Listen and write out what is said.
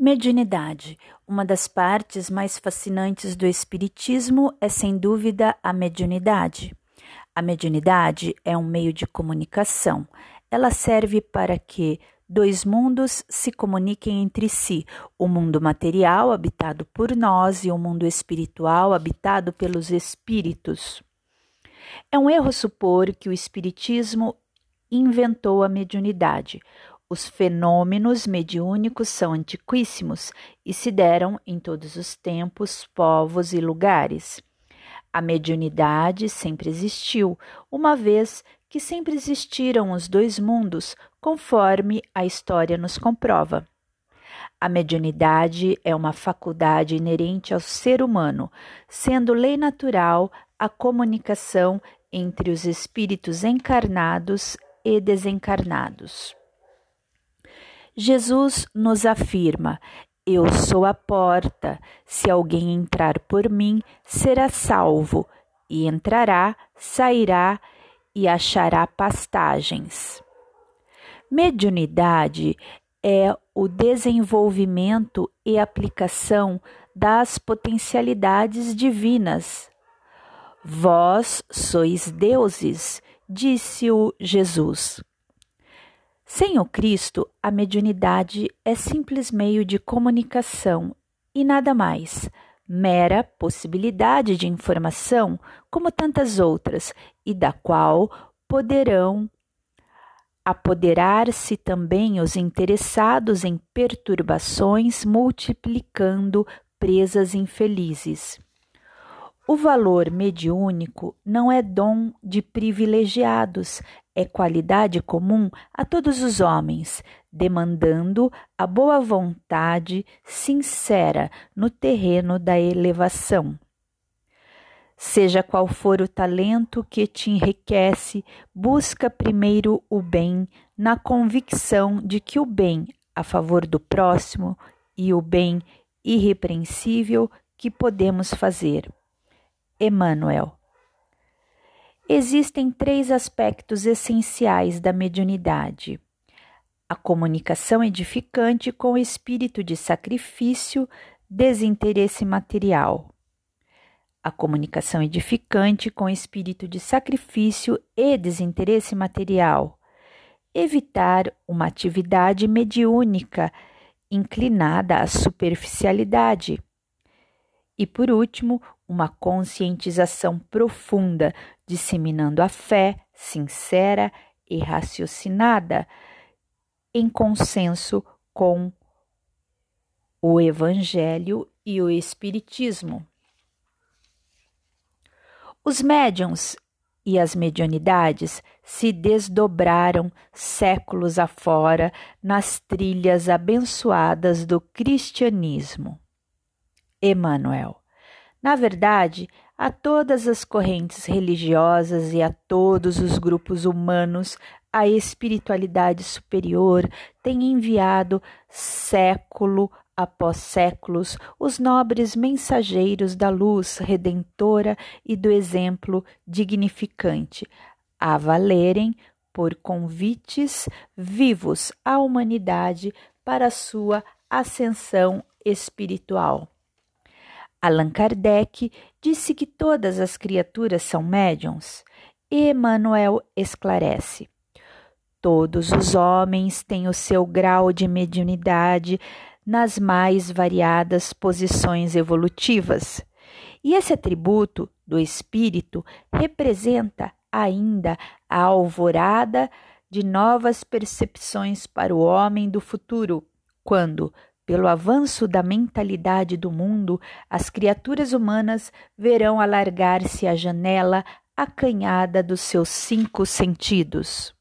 Mediunidade. Uma das partes mais fascinantes do Espiritismo é, sem dúvida, a mediunidade. A mediunidade é um meio de comunicação. Ela serve para que dois mundos se comuniquem entre si: o mundo material, habitado por nós, e o mundo espiritual, habitado pelos espíritos. É um erro supor que o Espiritismo inventou a mediunidade. Os fenômenos mediúnicos são antiquíssimos e se deram em todos os tempos, povos e lugares. A mediunidade sempre existiu, uma vez que sempre existiram os dois mundos, conforme a história nos comprova. A mediunidade é uma faculdade inerente ao ser humano, sendo lei natural a comunicação entre os espíritos encarnados e desencarnados. Jesus nos afirma: Eu sou a porta. Se alguém entrar por mim, será salvo, e entrará, sairá e achará pastagens. Mediunidade é o desenvolvimento e aplicação das potencialidades divinas. Vós sois deuses, disse-o Jesus. Sem o Cristo, a mediunidade é simples meio de comunicação e nada mais, mera possibilidade de informação, como tantas outras, e da qual poderão apoderar-se também os interessados em perturbações, multiplicando presas infelizes. O valor mediúnico não é dom de privilegiados, é qualidade comum a todos os homens, demandando a boa vontade sincera no terreno da elevação. Seja qual for o talento que te enriquece, busca primeiro o bem, na convicção de que o bem a favor do próximo e o bem irrepreensível que podemos fazer. Emmanuel. Existem três aspectos essenciais da mediunidade: a comunicação edificante com o espírito de sacrifício, desinteresse material. A comunicação edificante com espírito de sacrifício e desinteresse material. Evitar uma atividade mediúnica inclinada à superficialidade. E por último, uma conscientização profunda, disseminando a fé sincera e raciocinada em consenso com o Evangelho e o Espiritismo. Os médiums e as mediunidades se desdobraram séculos afora nas trilhas abençoadas do cristianismo. Emmanuel. Na verdade, a todas as correntes religiosas e a todos os grupos humanos, a espiritualidade superior tem enviado século após séculos os nobres mensageiros da luz redentora e do exemplo dignificante, a valerem por convites vivos à humanidade para sua ascensão espiritual. Allan Kardec disse que todas as criaturas são médiums. Emmanuel esclarece: Todos os homens têm o seu grau de mediunidade nas mais variadas posições evolutivas. E esse atributo do espírito representa ainda a alvorada de novas percepções para o homem do futuro, quando, pelo avanço da mentalidade do mundo, as criaturas humanas verão alargar-se a janela acanhada dos seus cinco sentidos.